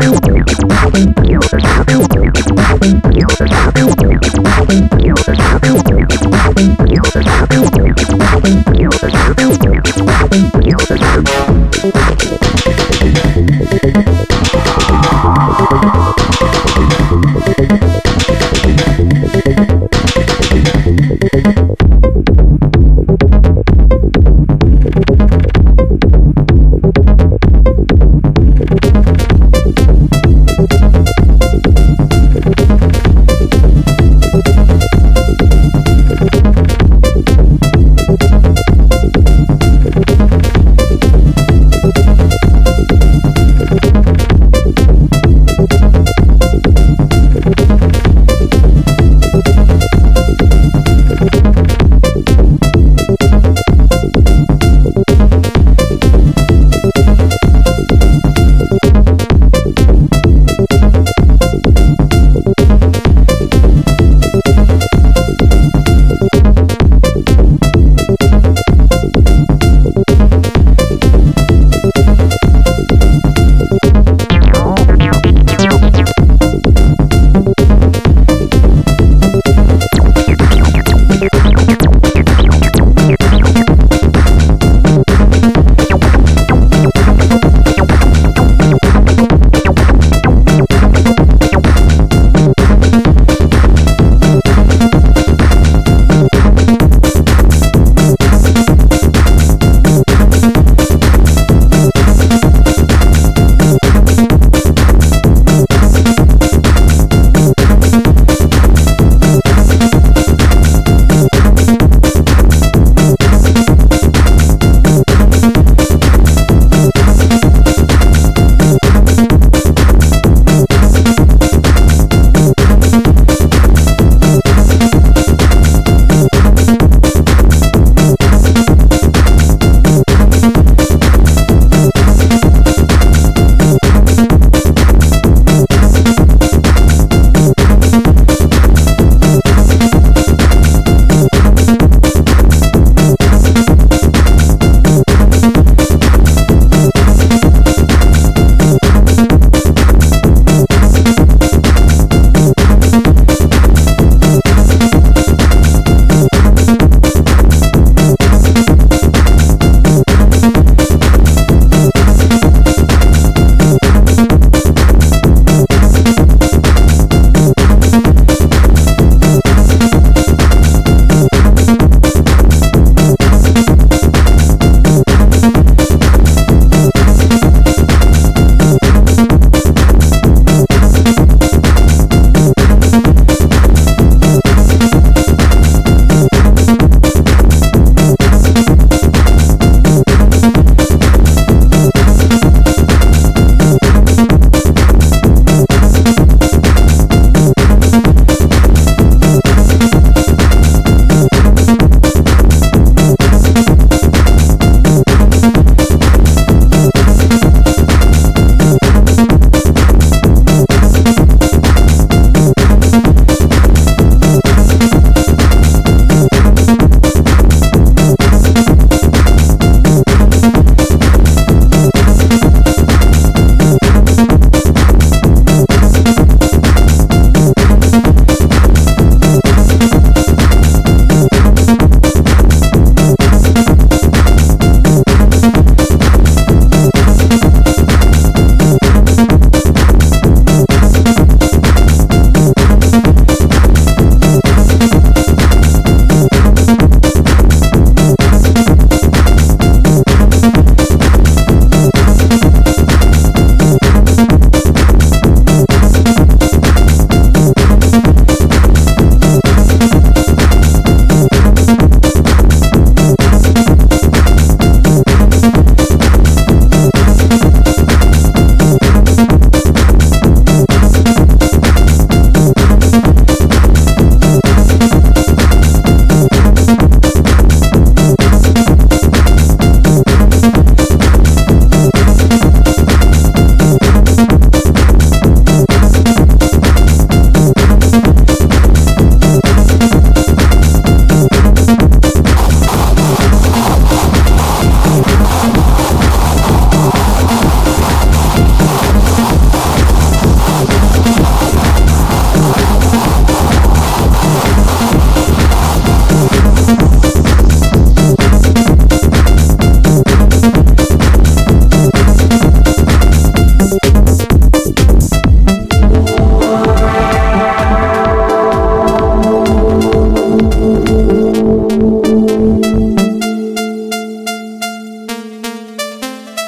you.